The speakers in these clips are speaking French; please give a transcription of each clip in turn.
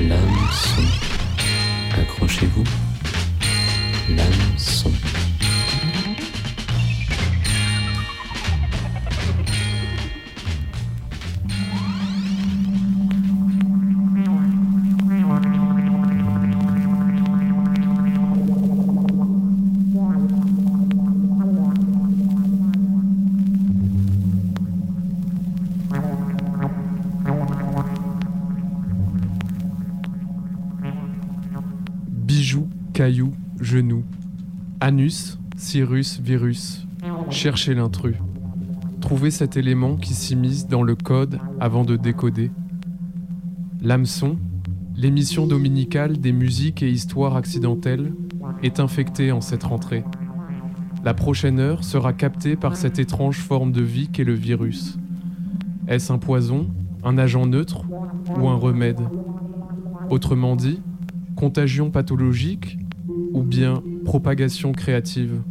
L'hameçon. Accrochez-vous. L'hameçon. Anus, Cyrus, virus. Cherchez l'intrus. Trouvez cet élément qui s'immisce dans le code avant de décoder. L'hameçon, l'émission dominicale des musiques et histoires accidentelles, est infectée en cette rentrée. La prochaine heure sera captée par cette étrange forme de vie qu'est le virus. Est-ce un poison, un agent neutre ou un remède? Autrement dit, contagion pathologique ou bien propagation créative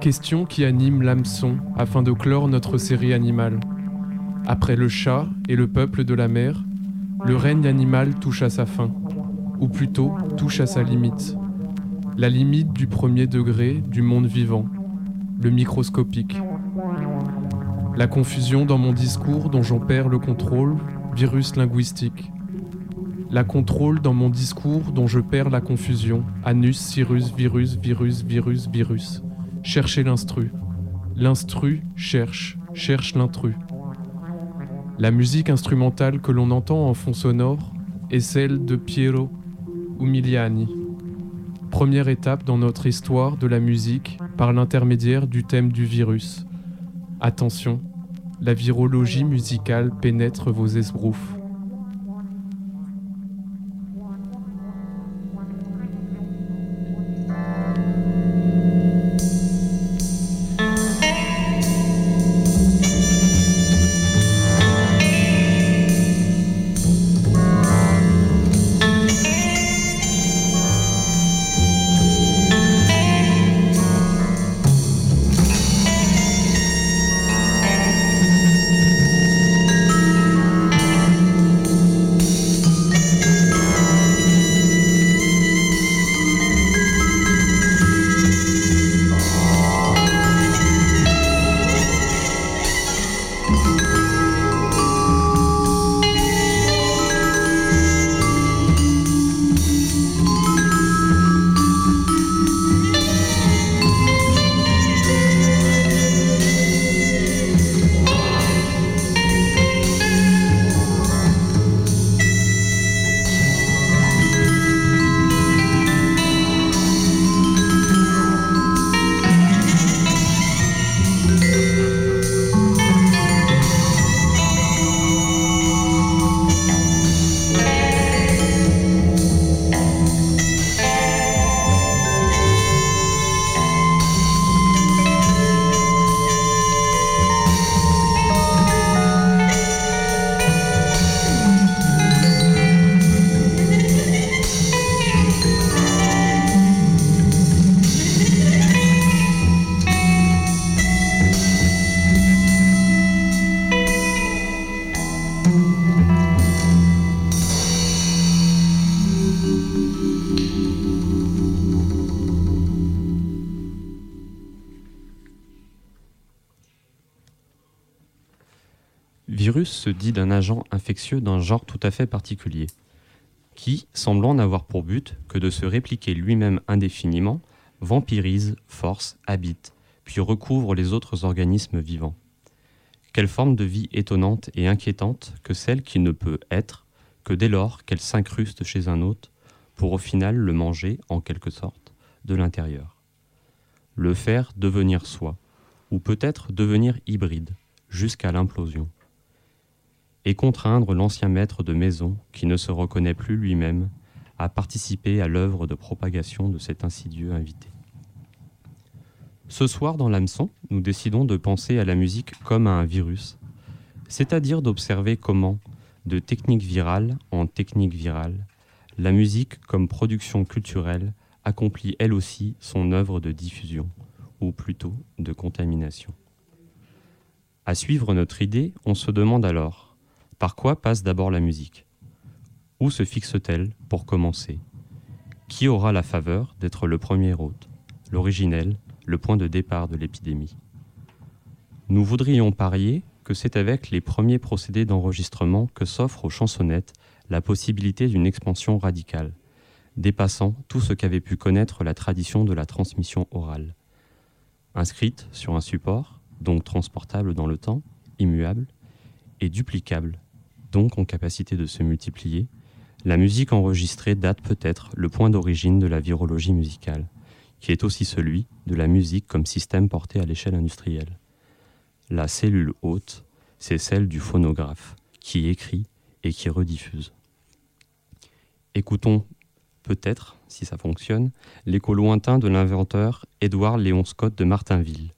Question qui anime l'hameçon afin de clore notre série animale. Après le chat et le peuple de la mer, le règne animal touche à sa fin, ou plutôt touche à sa limite. La limite du premier degré du monde vivant, le microscopique. La confusion dans mon discours dont j'en perds le contrôle, virus linguistique. La contrôle dans mon discours dont je perds la confusion. Anus, Cyrus, virus, virus, virus, virus. Cherchez l'instru. L'instru cherche, cherche l'intrus. La musique instrumentale que l'on entend en fond sonore est celle de Piero Umiliani. Première étape dans notre histoire de la musique par l'intermédiaire du thème du virus. Attention, la virologie musicale pénètre vos esbroufs. Virus se dit d'un agent infectieux d'un genre tout à fait particulier, qui, semblant n'avoir pour but que de se répliquer lui-même indéfiniment, vampirise, force, habite, puis recouvre les autres organismes vivants. Quelle forme de vie étonnante et inquiétante que celle qui ne peut être que dès lors qu'elle s'incruste chez un hôte, pour au final le manger, en quelque sorte, de l'intérieur. Le faire devenir soi, ou peut-être devenir hybride, jusqu'à l'implosion et contraindre l'ancien maître de maison, qui ne se reconnaît plus lui-même, à participer à l'œuvre de propagation de cet insidieux invité. Ce soir, dans l'hameçon, nous décidons de penser à la musique comme à un virus, c'est-à-dire d'observer comment, de technique virale en technique virale, la musique comme production culturelle accomplit elle aussi son œuvre de diffusion, ou plutôt de contamination. À suivre notre idée, on se demande alors, par quoi passe d'abord la musique? Où se fixe-t-elle pour commencer? Qui aura la faveur d'être le premier hôte, l'originel, le point de départ de l'épidémie? Nous voudrions parier que c'est avec les premiers procédés d'enregistrement que s'offre aux chansonnettes la possibilité d'une expansion radicale, dépassant tout ce qu'avait pu connaître la tradition de la transmission orale. Inscrite sur un support, donc transportable dans le temps, immuable, et duplicable, donc en capacité de se multiplier, la musique enregistrée date peut-être le point d'origine de la virologie musicale, qui est aussi celui de la musique comme système porté à l'échelle industrielle. La cellule haute, c'est celle du phonographe, qui écrit et qui rediffuse. Écoutons peut-être, si ça fonctionne, l'écho lointain de l'inventeur Édouard Léon Scott de Martinville,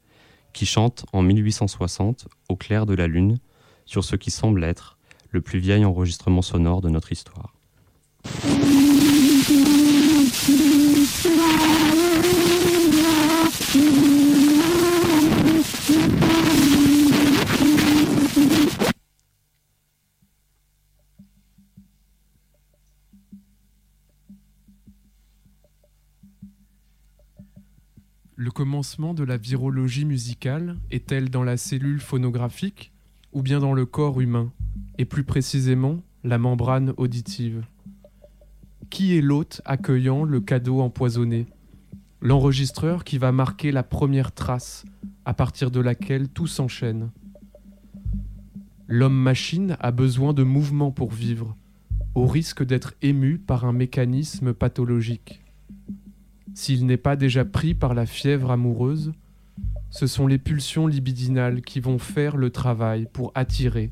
qui chante en 1860, au clair de la lune, sur ce qui semble être le plus vieil enregistrement sonore de notre histoire. Le commencement de la virologie musicale est-elle dans la cellule phonographique ou bien dans le corps humain, et plus précisément la membrane auditive Qui est l'hôte accueillant le cadeau empoisonné? L'enregistreur qui va marquer la première trace à partir de laquelle tout s'enchaîne. L'homme-machine a besoin de mouvement pour vivre, au risque d'être ému par un mécanisme pathologique. S'il n'est pas déjà pris par la fièvre amoureuse, ce sont les pulsions libidinales qui vont faire le travail pour attirer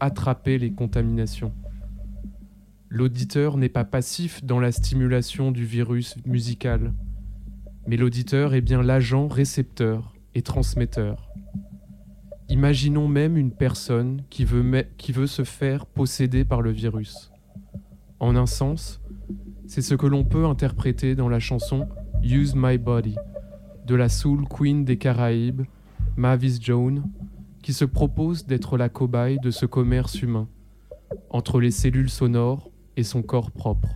attraper les contaminations. L'auditeur n'est pas passif dans la stimulation du virus musical, mais l'auditeur est bien l'agent récepteur et transmetteur. Imaginons même une personne qui veut, qui veut se faire posséder par le virus. En un sens, c'est ce que l'on peut interpréter dans la chanson Use My Body de la Soul Queen des Caraïbes, Mavis Jones, qui se propose d'être la cobaye de ce commerce humain, entre les cellules sonores et son corps propre.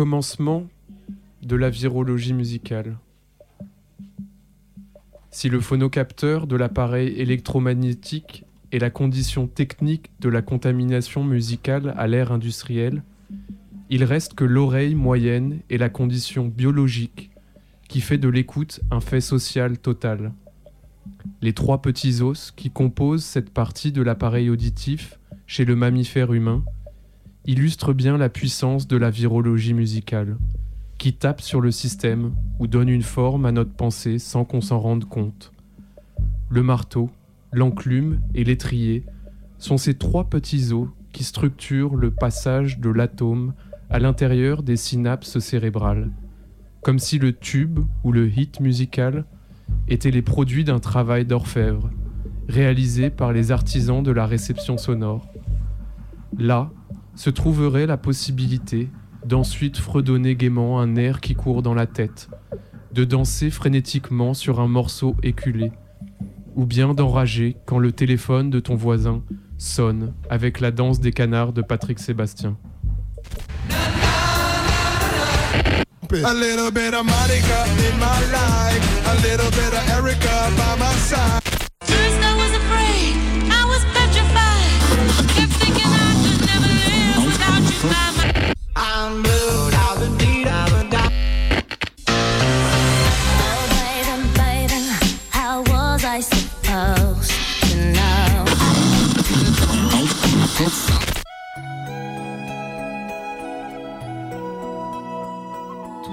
Commencement de la virologie musicale. Si le phonocapteur de l'appareil électromagnétique est la condition technique de la contamination musicale à l'ère industrielle, il reste que l'oreille moyenne est la condition biologique qui fait de l'écoute un fait social total. Les trois petits os qui composent cette partie de l'appareil auditif chez le mammifère humain illustrent bien la puissance de la virologie musicale, qui tape sur le système ou donne une forme à notre pensée sans qu'on s'en rende compte. Le marteau, l'enclume et l'étrier sont ces trois petits os qui structurent le passage de l'atome à l'intérieur des synapses cérébrales, comme si le tube ou le hit musical étaient les produits d'un travail d'orfèvre, réalisé par les artisans de la réception sonore. Là se trouverait la possibilité d'ensuite fredonner gaiement un air qui court dans la tête, de danser frénétiquement sur un morceau éculé, ou bien d'enrager quand le téléphone de ton voisin sonne avec la danse des canards de Patrick Sébastien. Tous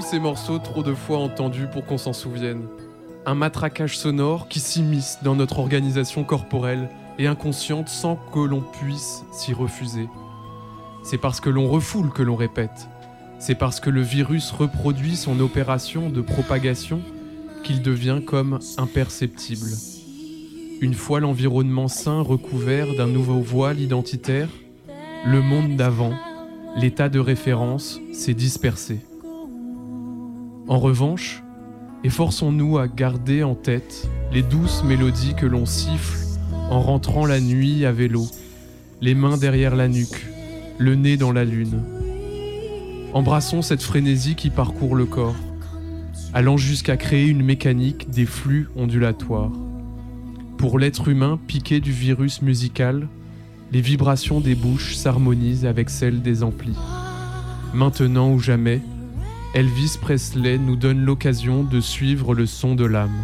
ces morceaux trop de fois entendus pour qu'on s'en souvienne. Un matraquage sonore qui s'immisce dans notre organisation corporelle et inconsciente sans que l'on puisse s'y refuser. C'est parce que l'on refoule que l'on répète. C'est parce que le virus reproduit son opération de propagation qu'il devient comme imperceptible. Une fois l'environnement sain recouvert d'un nouveau voile identitaire, le monde d'avant, l'état de référence, s'est dispersé. En revanche, efforçons-nous à garder en tête les douces mélodies que l'on siffle en rentrant la nuit à vélo, les mains derrière la nuque, le nez dans la lune. Embrassons cette frénésie qui parcourt le corps, allant jusqu'à créer une mécanique des flux ondulatoires. Pour l'être humain piqué du virus musical, les vibrations des bouches s'harmonisent avec celles des amplis. Maintenant ou jamais, Elvis Presley nous donne l'occasion de suivre le son de l'âme.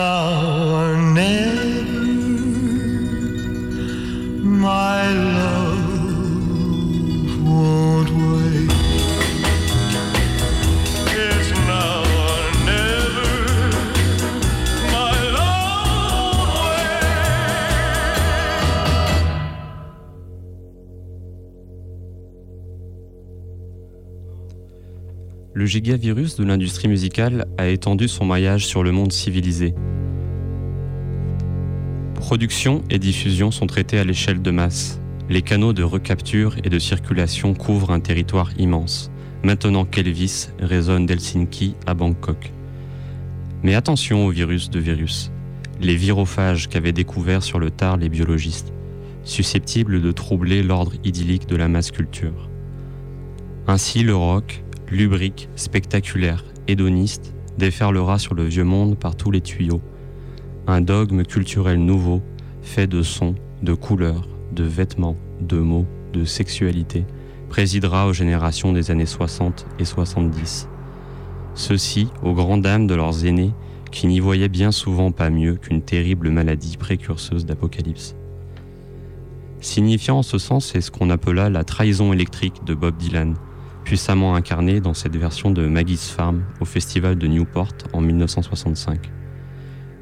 now gigavirus de l'industrie musicale a étendu son maillage sur le monde civilisé. Production et diffusion sont traités à l'échelle de masse. Les canaux de recapture et de circulation couvrent un territoire immense, maintenant qu'Elvis résonne d'Helsinki à Bangkok. Mais attention aux virus de virus, les virophages qu'avaient découverts sur le tard les biologistes, susceptibles de troubler l'ordre idyllique de la masse culture. Ainsi le rock, lubrique, spectaculaire, hédoniste, déferlera sur le vieux monde par tous les tuyaux. Un dogme culturel nouveau, fait de sons, de couleurs, de vêtements, de mots, de sexualité, présidera aux générations des années 60 et 70. Ceux-ci aux grandes dames de leurs aînés qui n'y voyaient bien souvent pas mieux qu'une terrible maladie précurseuse d'apocalypse. Signifiant en ce sens c'est ce qu'on appela la trahison électrique de Bob Dylan, puissamment incarné dans cette version de Maggie's Farm au festival de Newport en 1965.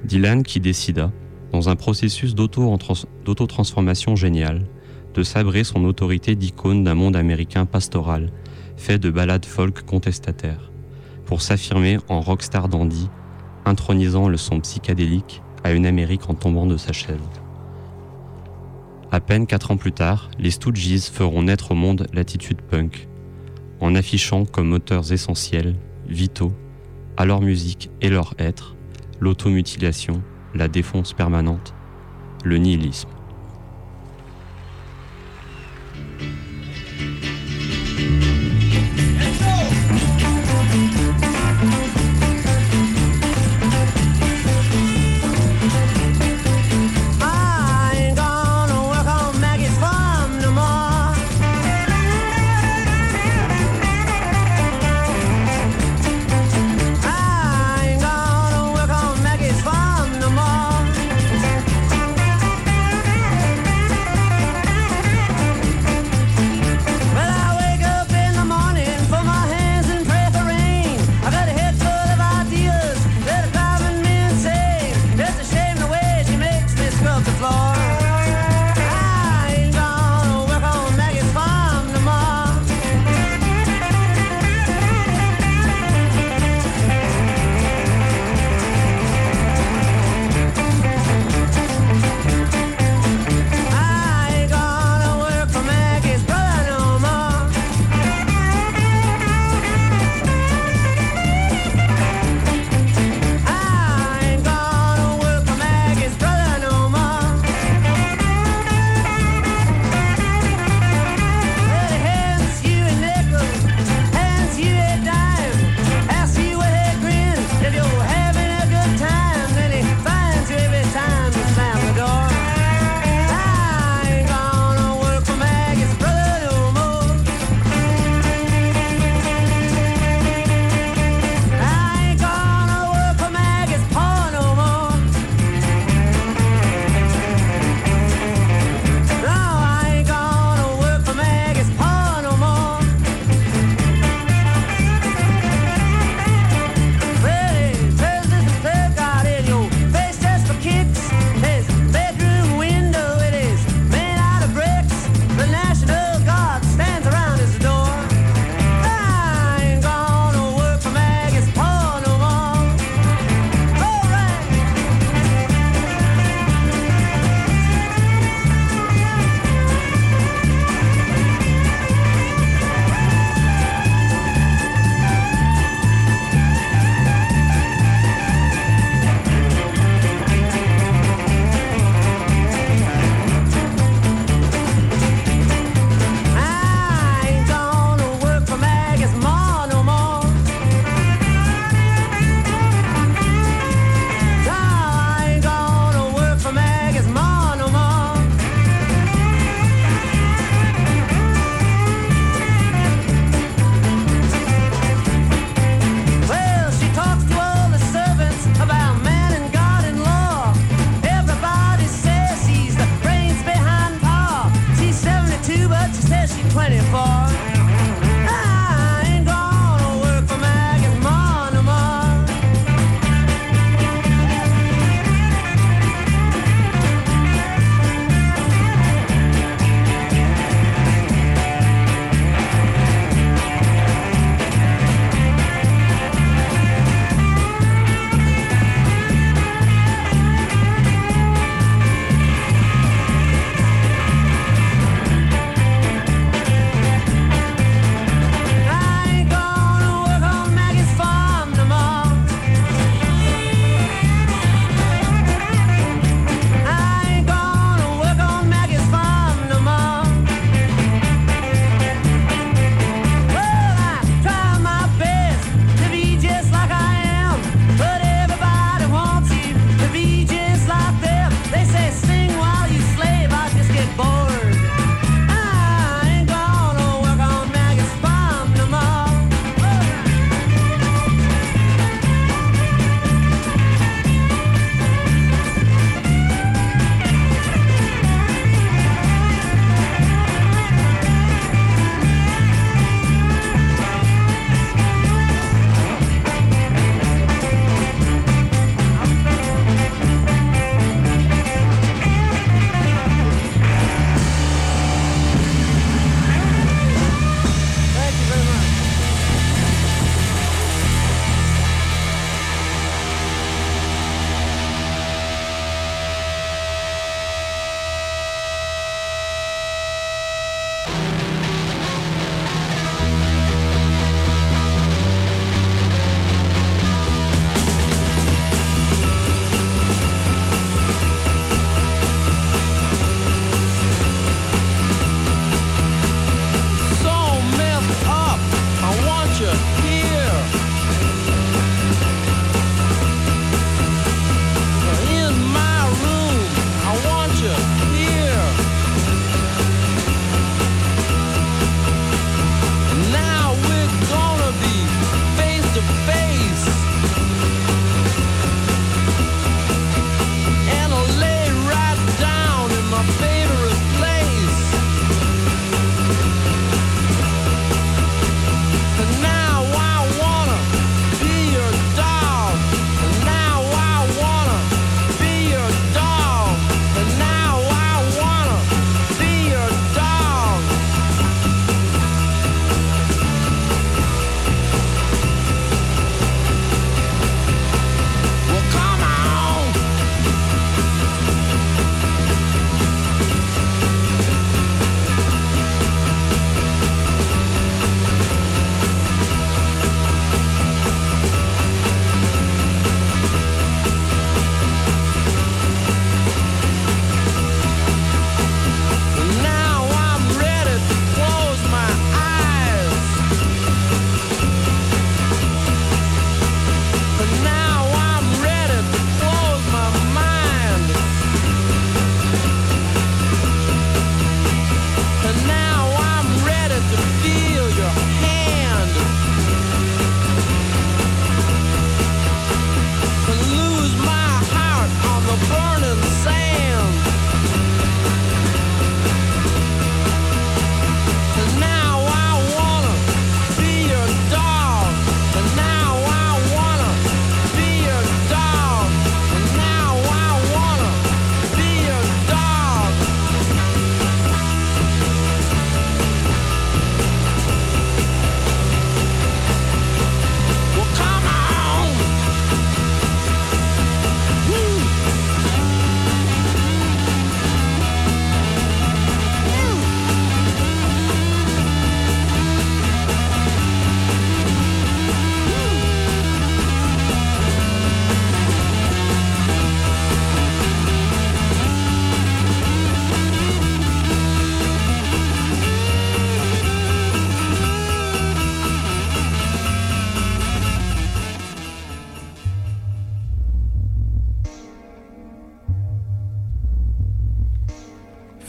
Dylan qui décida, dans un processus d'auto- d'auto-transformation génial, de sabrer son autorité d'icône d'un monde américain pastoral, fait de ballades folk contestataires, pour s'affirmer en rockstar dandy, intronisant le son psychédélique à une Amérique en tombant de sa chaise. À peine quatre ans plus tard, les Stooges feront naître au monde l'attitude punk, en affichant comme moteurs essentiels, vitaux, à leur musique et leur être, l'automutilation, la défonce permanente, le nihilisme.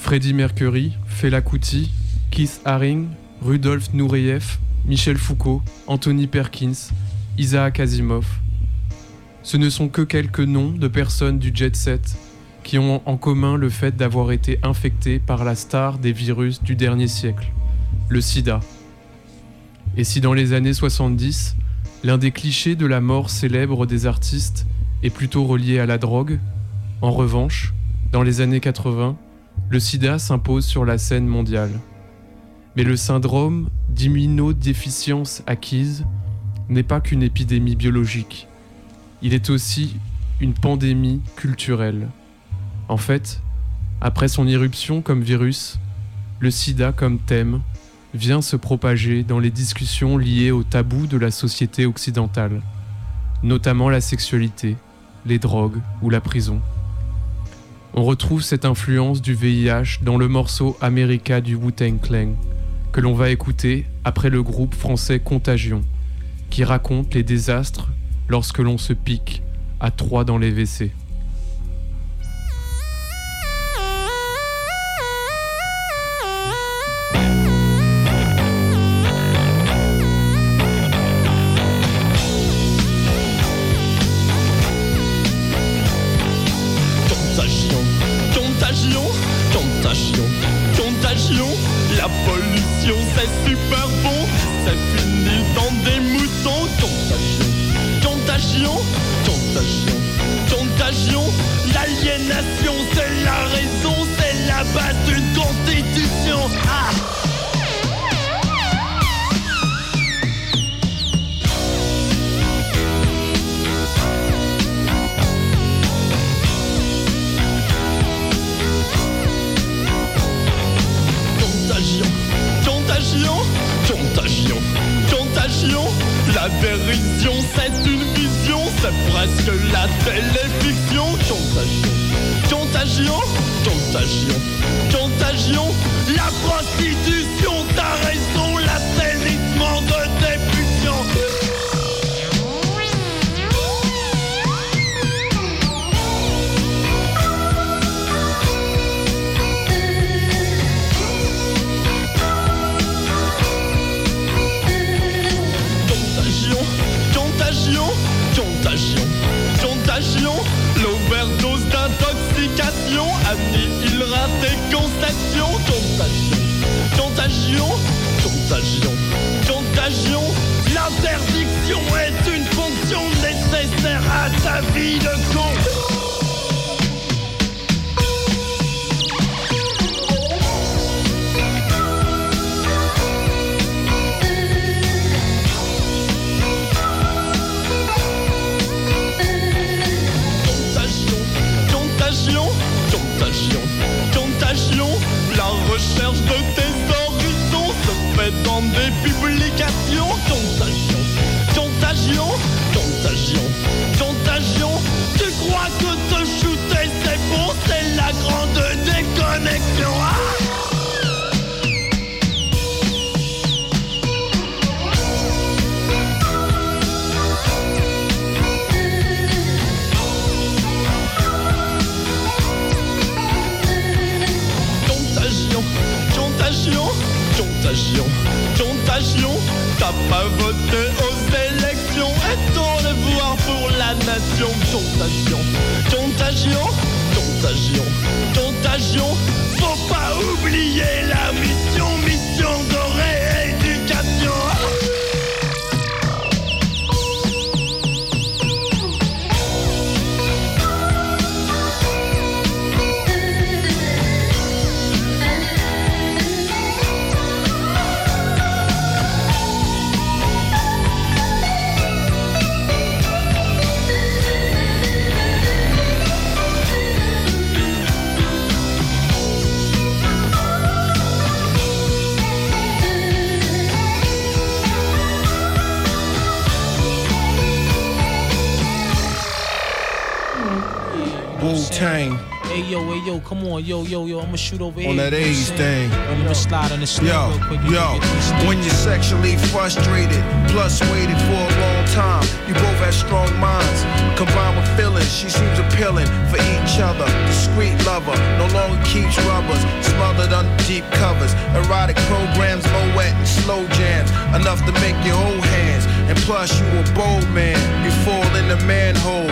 Freddie Mercury, Fela Kuti, Keith Haring, Rudolf Nureyev, Michel Foucault, Anthony Perkins, Isaac Asimov. Ce ne sont que quelques noms de personnes du jet set qui ont en commun le fait d'avoir été infectés par la star des virus du dernier siècle, le sida. Et si dans les années 70, l'un des clichés de la mort célèbre des artistes est plutôt relié à la drogue, en revanche, dans les années 80, le sida s'impose sur la scène mondiale. Mais le syndrome d'immunodéficience acquise n'est pas qu'une épidémie biologique. Il est aussi une pandémie culturelle. En fait, après son irruption comme virus, le sida comme thème vient se propager dans les discussions liées au tabou de la société occidentale, notamment la sexualité, les drogues ou la prison. On retrouve cette influence du VIH dans le morceau America du Wu-Tang Clan, que l'on va écouter après le groupe français Contagion, qui raconte les désastres lorsque l'on se pique à trois dans les WC. La dérision, c'est une vision, c'est presque la téléfiction. Contagion, contagion, contagion, contagion. La prostitution, t'as raison, l'assainissement de tes L'overdose d'intoxication annihilera tes conceptions. Contagion, contagion, contagion, contagion. L'interdiction est une fonction nécessaire à ta vie de con. Contagion, contagion, contagion. Tu crois que te shooter c'est bon, c'est la grande déconnexion. Ah contagion, contagion. T'as pas voté aux élections et ton devoir pour la nation? Contagion, contagion, contagion, contagion. Faut pas oublier la Tang Hey yo, hey yo, come on, yo, yo, yo, I'ma shoot over here. on that age thing. I'ma slide on the snare Yo, quick. yo, can get these when you're sexually frustrated, plus waited for a long time, you both have strong minds. Combined with feelings, she seems appealing for each other. Discreet lover, no longer keeps rubbers. Smug deep covers, erotic programs, moet and slow jams. Enough to make your whole hands. And plus, you a bold man. You fall in the manhole.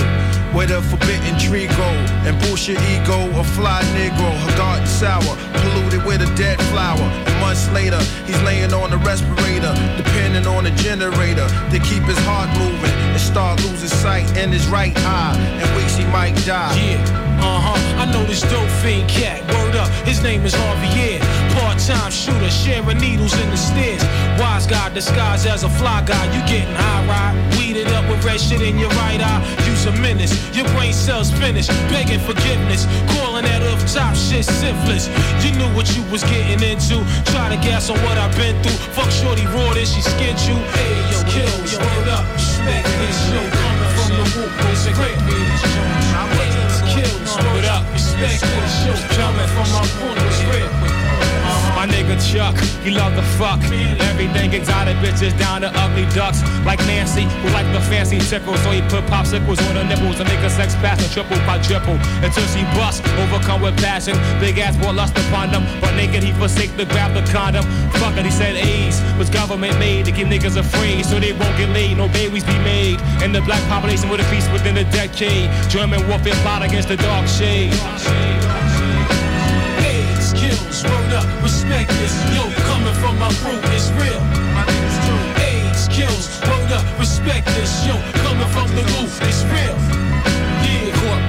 Where the forbidden tree go And bullshit ego, a fly negro Her garden sour, polluted with a dead flower And months later, he's laying on the respirator Depending on the generator To keep his heart moving And start losing sight in his right eye And weeks he might die Yeah, uh huh. I know this dope fiend cat. Word up, his name is Harvey. Yeah, part-time shooter, sharing needles in the stairs. Wise guy disguised as a fly guy. You getting high, right? Weeded up with red shit in your right eye. Use a menace. Your brain cells finished, begging forgiveness. Calling that off top shit syphilis. You knew what you was getting into. Try to gas on what I've been through. Fuck shorty raw, she skinned you. Hey, yo, kills. Word up, respect this show coming from the whoop. It's great kills. Word up, respect this show coming from my point was real. Nigga Chuck, he love the fuck. Everything exotic bitches down to ugly ducks. Like Nancy, who like the fancy tickle. So he put popsicles on her nipples and make her sex pass and triple quadruple. Until she bust, overcome with passion. Big ass boy lust upon them. But naked he forsake to grab the condom. Fuck it, he said AIDS was government made to keep niggas afraid. So they won't get laid, no babies be made. And the black population with a peace within a decade. German warfare plot against the dark shade. AIDS kills. Word up, respect this. Yo, coming from my root, it's real. AIDS kills. Word up, respect this. Yo, coming from the roof, it's real.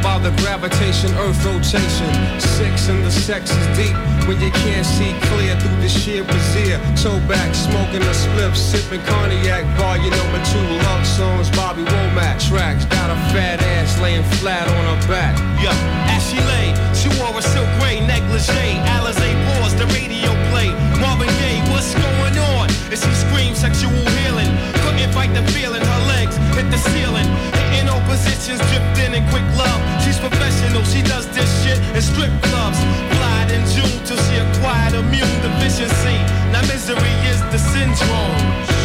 Yeah. By the gravitation, earth rotation. Six and the sex is deep when you can't see clear through the sheer brazier. Toe back, smoking a spliff, sipping cognac. Your number two love songs, Bobby Womack. Tracks got a fat ass laying flat on her back. Yo, as she lay, she wore a silk gray negligee. Alizé pause, the radio play. Marvin Gaye, what's going on? And she screamed sexual healing. Couldn't fight the feeling, her legs hit the ceiling. Hitting all positions, dripped in in quick love. She's professional, she does this shit in strip clubs. Flied in June till she acquired immune deficiency. Now misery is the syndrome.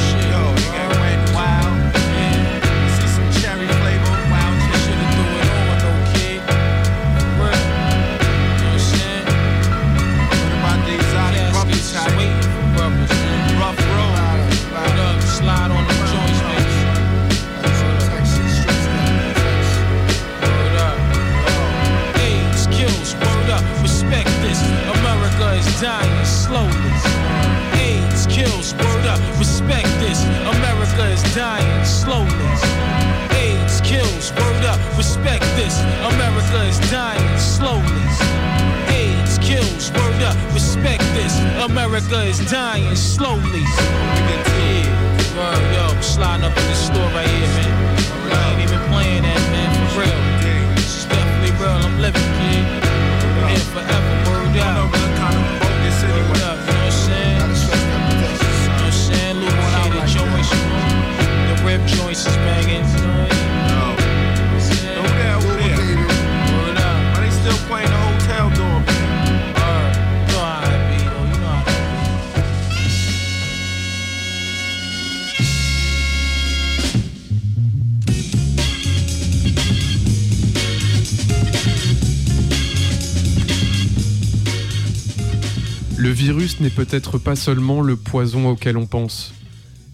Peut-être pas seulement le poison auquel on pense.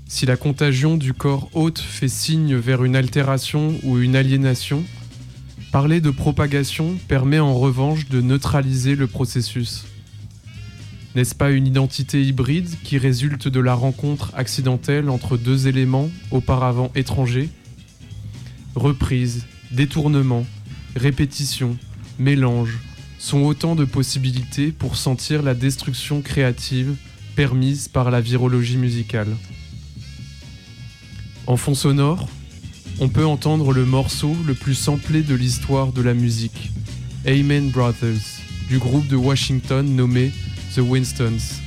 Si la contagion du corps hôte fait signe vers une altération ou une aliénation, parler de propagation permet en revanche de neutraliser le processus. N'est-ce pas une identité hybride qui résulte de la rencontre accidentelle entre deux éléments auparavant étrangers? Reprise, détournement, répétition, mélange sont autant de possibilités pour sentir la destruction créative permise par la virologie musicale. En fond sonore, on peut entendre le morceau le plus samplé de l'histoire de la musique, Amen Brothers, du groupe de Washington nommé The Winstons.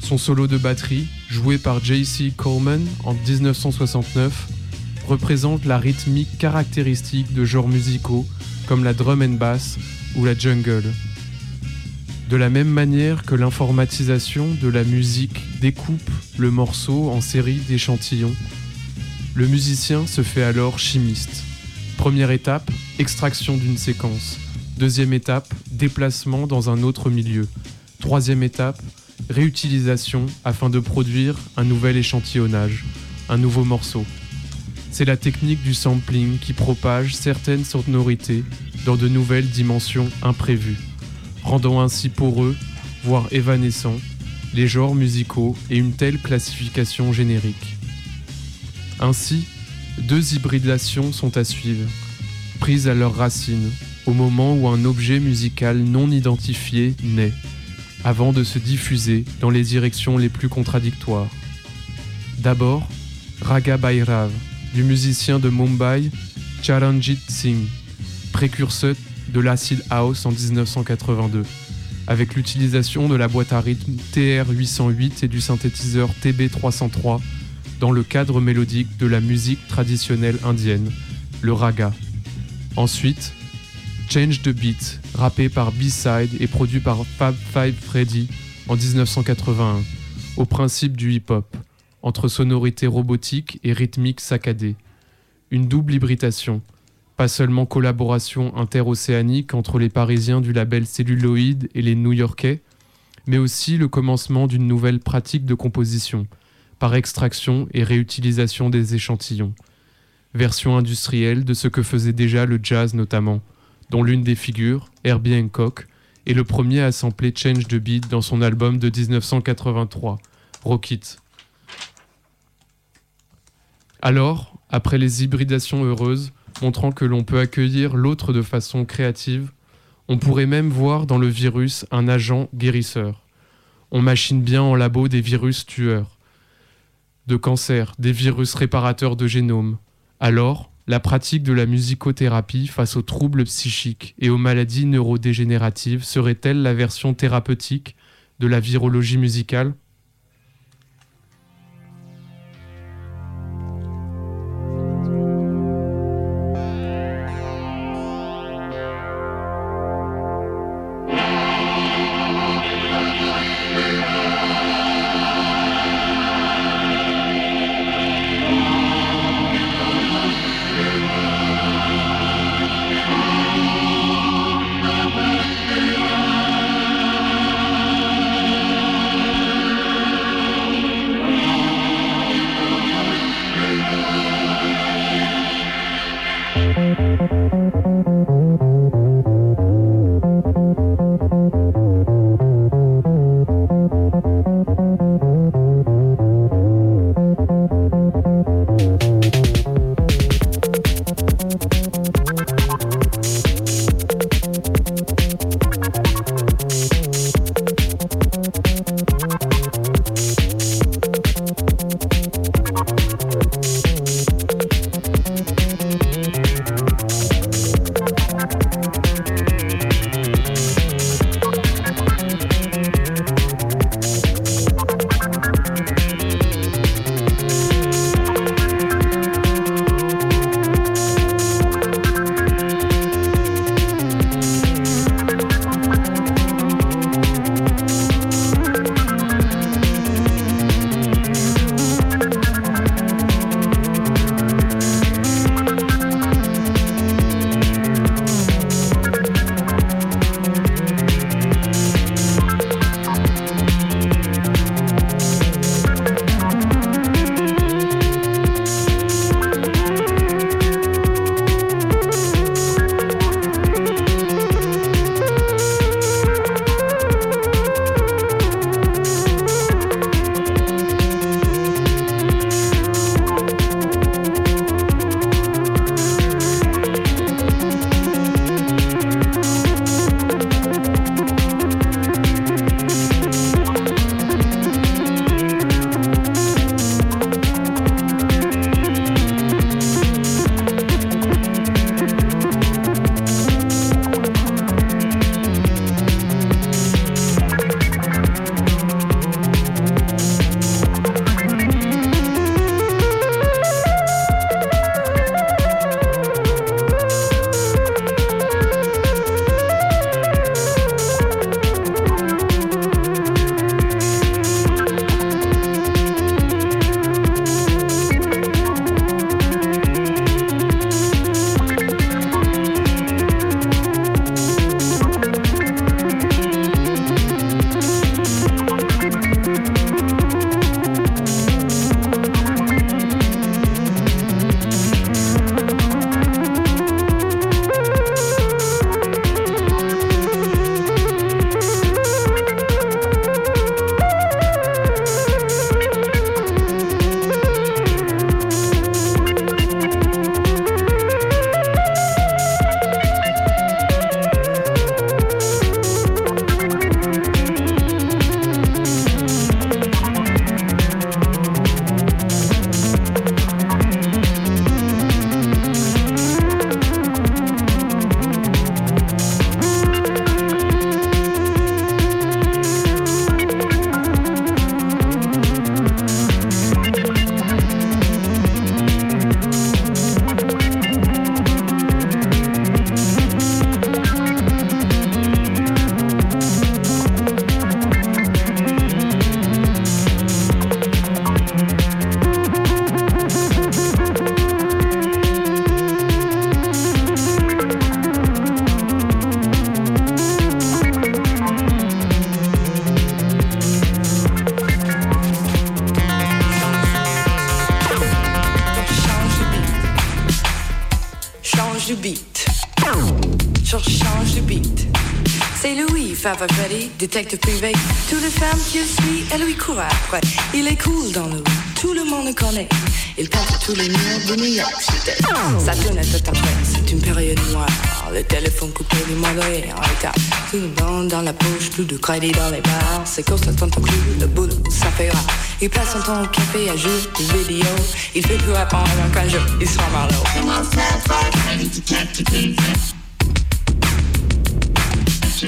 Son solo de batterie, joué par J.C. Coleman en 1969, représente la rythmique caractéristique de genres musicaux comme la drum and bass ou la jungle. De la même manière que l'informatisation de la musique découpe le morceau en séries d'échantillons, le musicien se fait alors chimiste. Première étape, extraction d'une séquence. Deuxième étape, déplacement dans un autre milieu. Troisième étape, réutilisation afin de produire un nouvel échantillonnage, un nouveau morceau. C'est la technique du sampling qui propage certaines sonorités dans de nouvelles dimensions imprévues, rendant ainsi poreux, voire évanescents, les genres musicaux et une telle classification générique. Ainsi, deux hybridations sont à suivre, prises à leurs racines, au moment où un objet musical non identifié naît, avant de se diffuser dans les directions les plus contradictoires. D'abord, Raga Bhairav, du musicien de Mumbai Charanjit Singh, précurseur de l'acid house en 1982, avec l'utilisation de la boîte à rythme TR-808 et du synthétiseur TB-303 dans le cadre mélodique de la musique traditionnelle indienne, le raga. Ensuite, Change the Beat, rappé par B-Side et produit par Fab Five Freddy en 1981, au principe du hip-hop, entre sonorité robotique et rythmique saccadée. Une double hybridation, pas seulement collaboration interocéanique entre les Parisiens du label Celluloid et les New-Yorkais, mais aussi le commencement d'une nouvelle pratique de composition, par extraction et réutilisation des échantillons. Version industrielle de ce que faisait déjà le jazz notamment, dont l'une des figures, Herbie Hancock, est le premier à sampler Change the Beat dans son album de 1983, Rocket. Alors, après les hybridations heureuses, montrant que l'on peut accueillir l'autre de façon créative, on pourrait même voir dans le virus un agent guérisseur. On machine bien en labo des virus tueurs, de cancer, des virus réparateurs de génome. Alors, la pratique de la musicothérapie face aux troubles psychiques et aux maladies neurodégénératives serait-elle la version thérapeutique de la virologie musicale? Détective privé. Toutes les femmes qu'il suit, elle lui court après. Il est cool dans le tout le monde le connaît. Il peint tous les murs de New York City. Ça tourne tout après, c'est une période noire. Le téléphone coupé, les mollets en retard. Tout le monde dans la poche, plus de crédit dans les bars. C'est de ton clou, le boulot, ça fait rare. Il passe son temps au café à jouer des vidéos. Il fait plus répondre qu'un jour, il sera Marlowe. Je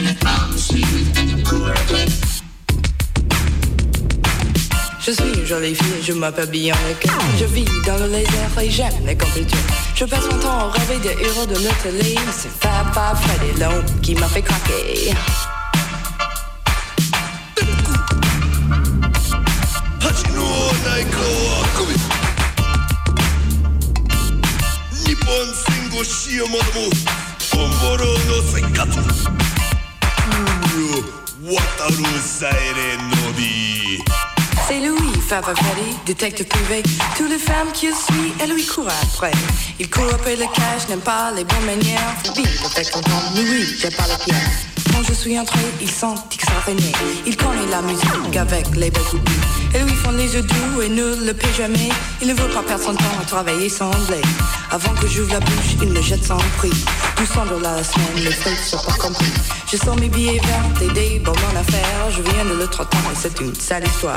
suis une jolie fille, je m'appaille en écart. Je vis dans le laser et j'aime les compétitions. Je passe mon temps à rêver des héros de notre. C'est Fab Fab Freddy Long qui m'a fait craquer. No c'est Louis, Freddy, détective privé. Toutes les femmes qu'il suit, elle lui court après. Il court après le cash, n'aime pas les bonnes manières. Vite, avec temps, Louis, j'ai pas la pierre. Je suis entré, il sent que ça régner. Il connaît la musique avec les beaux. Et lui font les yeux doux et ne le paie jamais. Il ne veut pas perdre son temps à travailler sans blé. Avant que j'ouvre la bouche, il me jette sans prix. 200 dollars la semaine, les frais sont pas compris. Je sors mes billets verts et des bonbons affaires. Je viens de le trottant et c'est une sale histoire.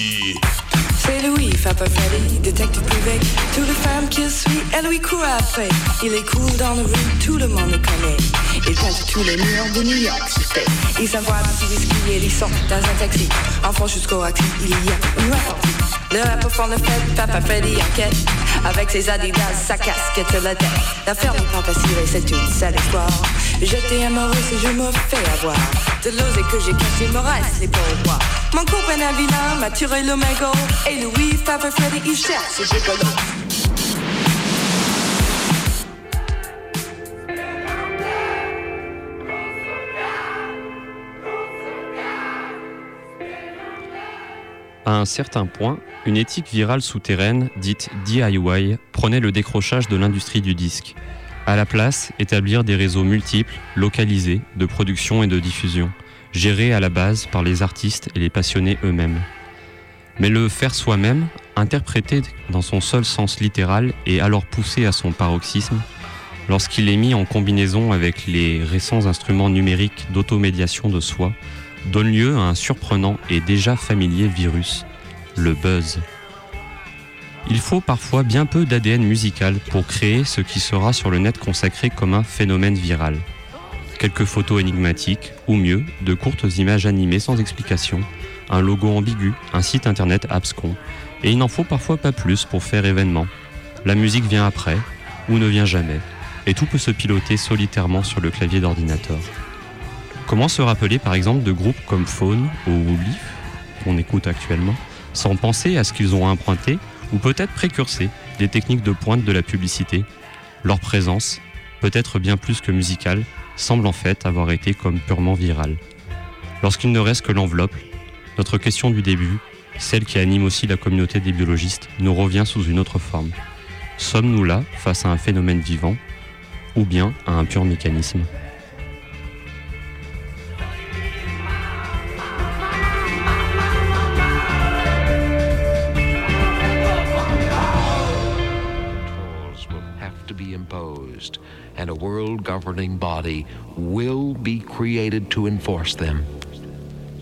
frappe Freddy, détective privé. Toutes les femmes qui suivent, elle lui court après. Il est cool dans le rue, tout le monde le connaît. Il passe tous les murs de New York, suspect. Il s'envoie dans ses escaliers, il sort dans un taxi. Enfant jusqu'au axi, il y a une sortie. Le rappeur font le fait, Papa Freddy enquête. Avec ses adidas, sa casquette, la tête. L'affaire n'est pas facile c'est une sale histoire. J'étais amoureuse et je me fais avoir. De l'osé que j'ai caché me reste les moi. Mon copain un vilain m'a tiré le mégot. Et Louis, Papa Freddy, il cherche. À un certain point, une éthique virale souterraine, dite DIY, prenait le décrochage de l'industrie du disque. À la place, établir des réseaux multiples, localisés, de production et de diffusion, gérés à la base par les artistes et les passionnés eux-mêmes. Mais le faire soi-même, interprété dans son seul sens littéral et alors poussé à son paroxysme, lorsqu'il est mis en combinaison avec les récents instruments numériques d'automédiation de soi, donne lieu à un surprenant et déjà familier virus, le buzz. Il faut parfois bien peu d'ADN musical pour créer ce qui sera sur le net consacré comme un phénomène viral. Quelques photos énigmatiques, ou mieux, de courtes images animées sans explication, un logo ambigu, un site internet abscon, et il n'en faut parfois pas plus pour faire événement. La musique vient après, ou ne vient jamais, et tout peut se piloter solitairement sur le clavier d'ordinateur. Comment se rappeler par exemple de groupes comme Faune ou Leaf, qu'on écoute actuellement, sans penser à ce qu'ils ont emprunté ou peut-être précursé des techniques de pointe de la publicité? Leur présence, peut-être bien plus que musicale, semble en fait avoir été comme purement virale. Lorsqu'il ne reste que l'enveloppe, notre question du début, celle qui anime aussi la communauté des biologistes, nous revient sous une autre forme. Sommes-nous là face à un phénomène vivant ou bien à un pur mécanisme? Governing body will be created to enforce them.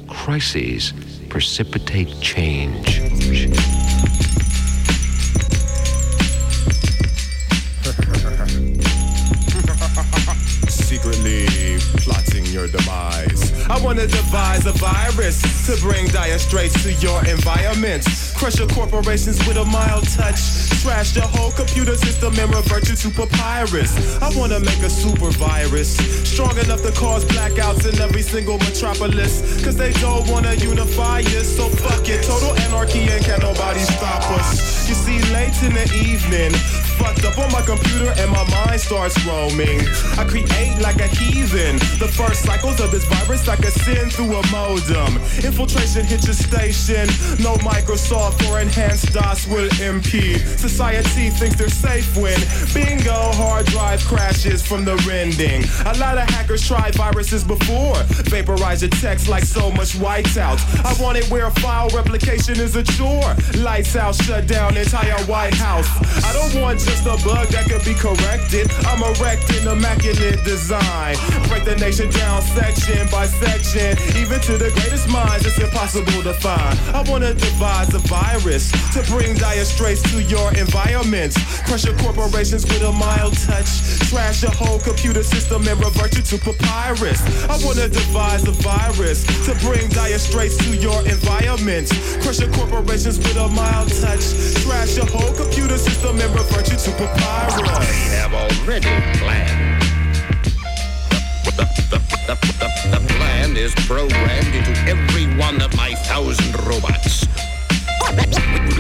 Crises precipitate change. secretly plotting your demise. I wanna devise a virus to bring dire straits to your environment. Crush your corporations with a mild touch. Trash the whole computer system and revert you to papyrus. I wanna make a super virus. Strong enough to cause blackouts in every single metropolis. Cause they don't wanna unify us. So fuck it. Total anarchy and can nobody stop us. You see, late in the evening, fucked up on my computer and my mind starts roaming. I create like a heathen. The first cycles of this virus like a sin through a modem. Infiltration hit your station. No Microsoft or enhanced DOS will impede. Society thinks they're safe when bingo hard drive crashes from the rending. A lot of hackers tried viruses before. Vaporize your text like so much whiteout. I want it where file replication is a chore. Lights out, shut down entire White House. I don't want just a bug that could be corrected. I'm erecting immaculate design. Break the nation down section by section. Even to the greatest minds, it's impossible to find. I wanna devise a virus to bring dire straits to your environments. Crush your corporations with a mild touch. Trash your whole computer system and revert you to papyrus. I wanna devise a virus to bring dire straits to your environment. Crush your corporations with a mild touch. Trash your whole computer system and revert you to papyrus. I have already planned. The, the, the, the, the plan is programmed into every one of my thousand robots.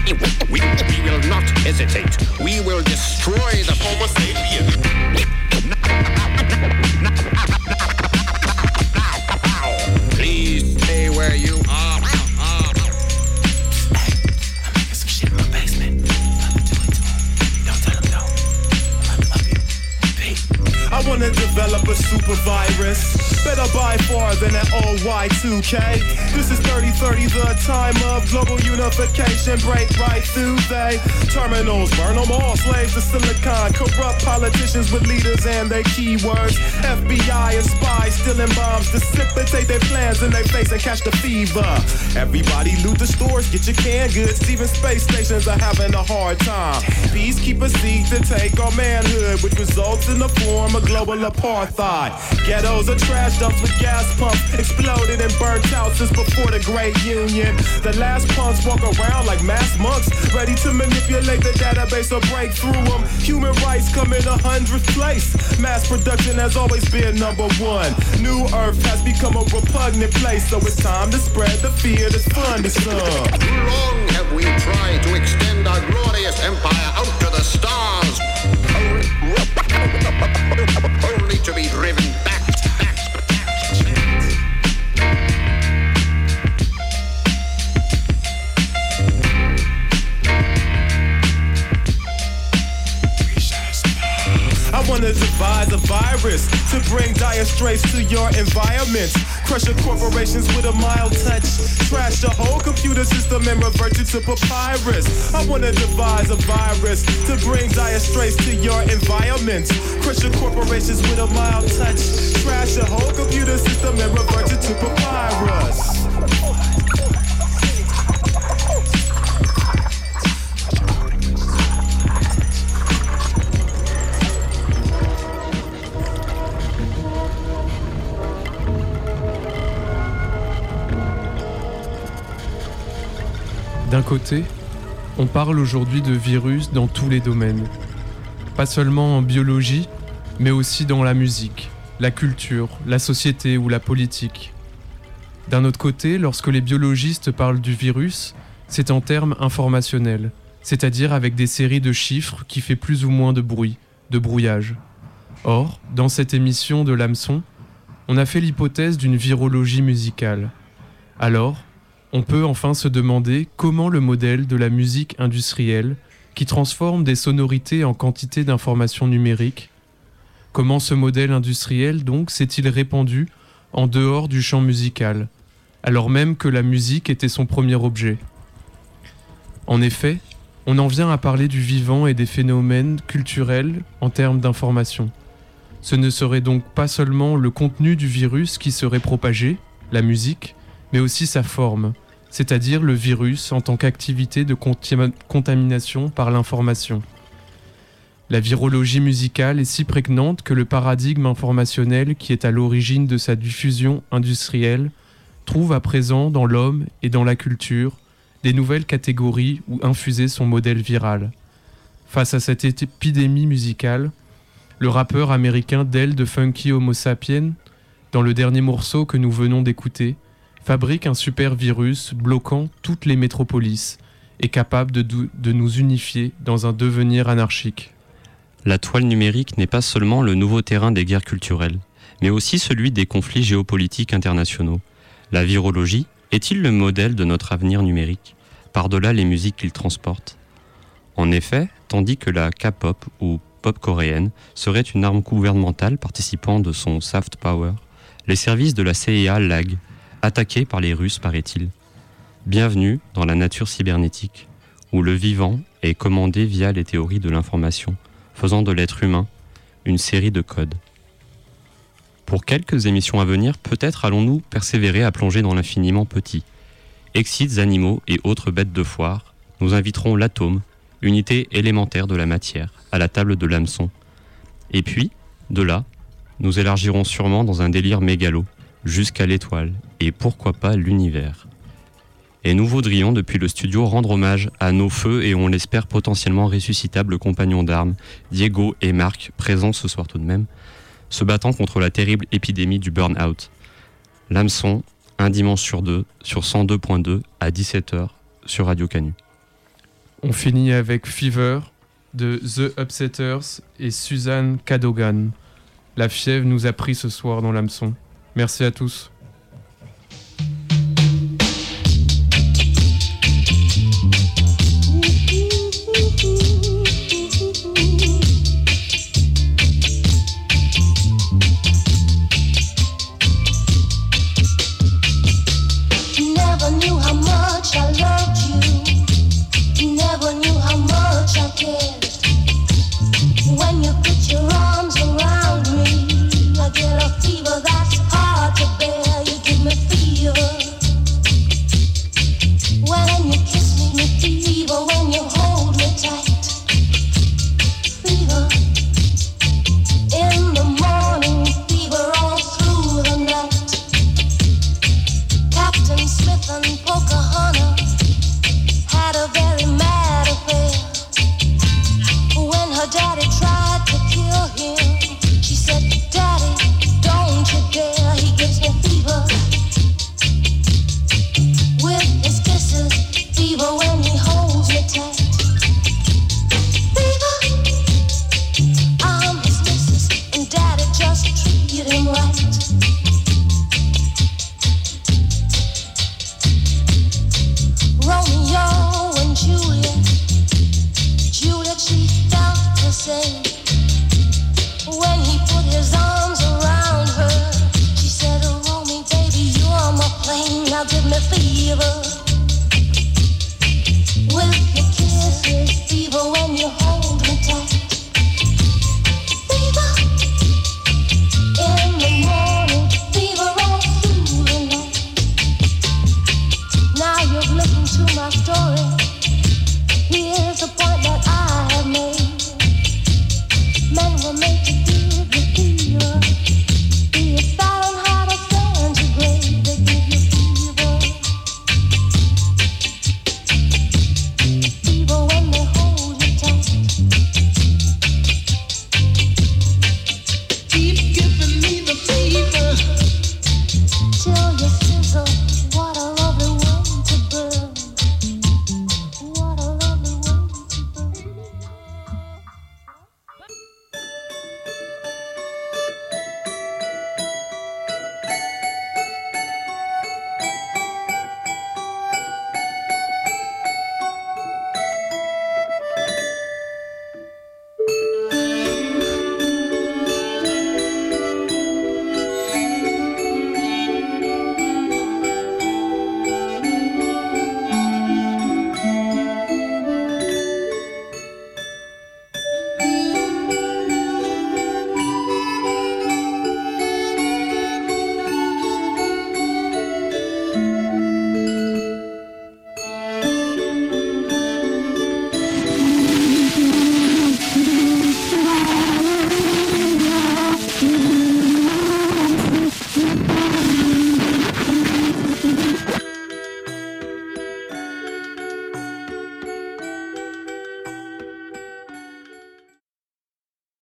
We, we, we will not hesitate. We will destroy the Homo sapien. Develop a super virus. Better by far than an old Y2K. This is 3030, the time of global unification. Break right they terminals, burn them all. Slaves of silicon, corrupt politicians with leaders and their keywords. FBI and spies stealing bombs, dissipate their plans in their face and catch the fever. Everybody loot the stores, get your canned goods. Even space stations are having a hard time. Peacekeepers seek to take our manhood, which results in the form of global apartheid. Ghettos are trash dumps with gas pumps, exploded and burnt out since before the Great Union. The last punks walk around like mass monks, ready to manipulate the database or break through them. Human rights come in a hundredth place. Mass production has always been number one. New Earth has become a repugnant place, so it's time to spread the fear that's fun to some. To papyrus. I wanna devise a virus to bring dire straits to your environment. Crush your corporations with a mild touch. Trash the whole computer system and revert to papyrus. D'un côté, on parle aujourd'hui de virus dans tous les domaines. Pas seulement en biologie, mais aussi dans la musique, la culture, la société ou la politique. D'un autre côté, lorsque les biologistes parlent du virus, c'est en termes informationnels, c'est-à-dire avec des séries de chiffres qui fait plus ou moins de bruit, de brouillage. Or, dans cette émission de l'hameçon, on a fait l'hypothèse d'une virologie musicale. Alors, on peut enfin se demander comment le modèle de la musique industrielle, qui transforme des sonorités en quantité d'informations numériques, comment ce modèle industriel donc s'est-il répandu en dehors du champ musical, alors même que la musique était son premier objet? En effet, on en vient à parler du vivant et des phénomènes culturels en termes d'information. Ce ne serait donc pas seulement le contenu du virus qui serait propagé, la musique, mais aussi sa forme, c'est-à-dire le virus en tant qu'activité de contamination par l'information. La virologie musicale est si prégnante que le paradigme informationnel qui est à l'origine de sa diffusion industrielle trouve à présent dans l'homme et dans la culture des nouvelles catégories où infuser son modèle viral. Face à cette épidémie musicale, le rappeur américain Del de Funky Homo Sapien, dans le dernier morceau que nous venons d'écouter, fabrique un super virus bloquant toutes les métropolis et capable de, nous unifier dans un devenir anarchique. La toile numérique n'est pas seulement le nouveau terrain des guerres culturelles, mais aussi celui des conflits géopolitiques internationaux. La virologie est-il le modèle de notre avenir numérique, par-delà les musiques qu'il transporte En effet, tandis que la K-pop ou pop coréenne serait une arme gouvernementale participant de son soft power, les services de la CIA laguent, attaqués par les Russes paraît-il. Bienvenue dans la nature cybernétique, où le vivant est commandé via les théories de l'information, faisant de l'être humain une série de codes. Pour quelques émissions à venir, peut-être allons-nous persévérer à plonger dans l'infiniment petit. Excites animaux et autres bêtes de foire, nous inviterons l'atome, unité élémentaire de la matière, à la table de l'hameçon. Et puis, de là, nous élargirons sûrement dans un délire mégalo, jusqu'à l'étoile, et pourquoi pas l'univers. Et nous voudrions depuis le studio rendre hommage à nos feux et on l'espère potentiellement ressuscitables compagnons d'armes, Diego et Marc, présents ce soir tout de même, se battant contre la terrible épidémie du burn-out. L'hameçon, un dimanche sur deux, sur 102.2 à 17h sur Radio Canu. On finit avec Fever de The Upsetters et Suzanne Cadogan. La fièvre nous a pris ce soir dans l'hameçon. Merci à tous.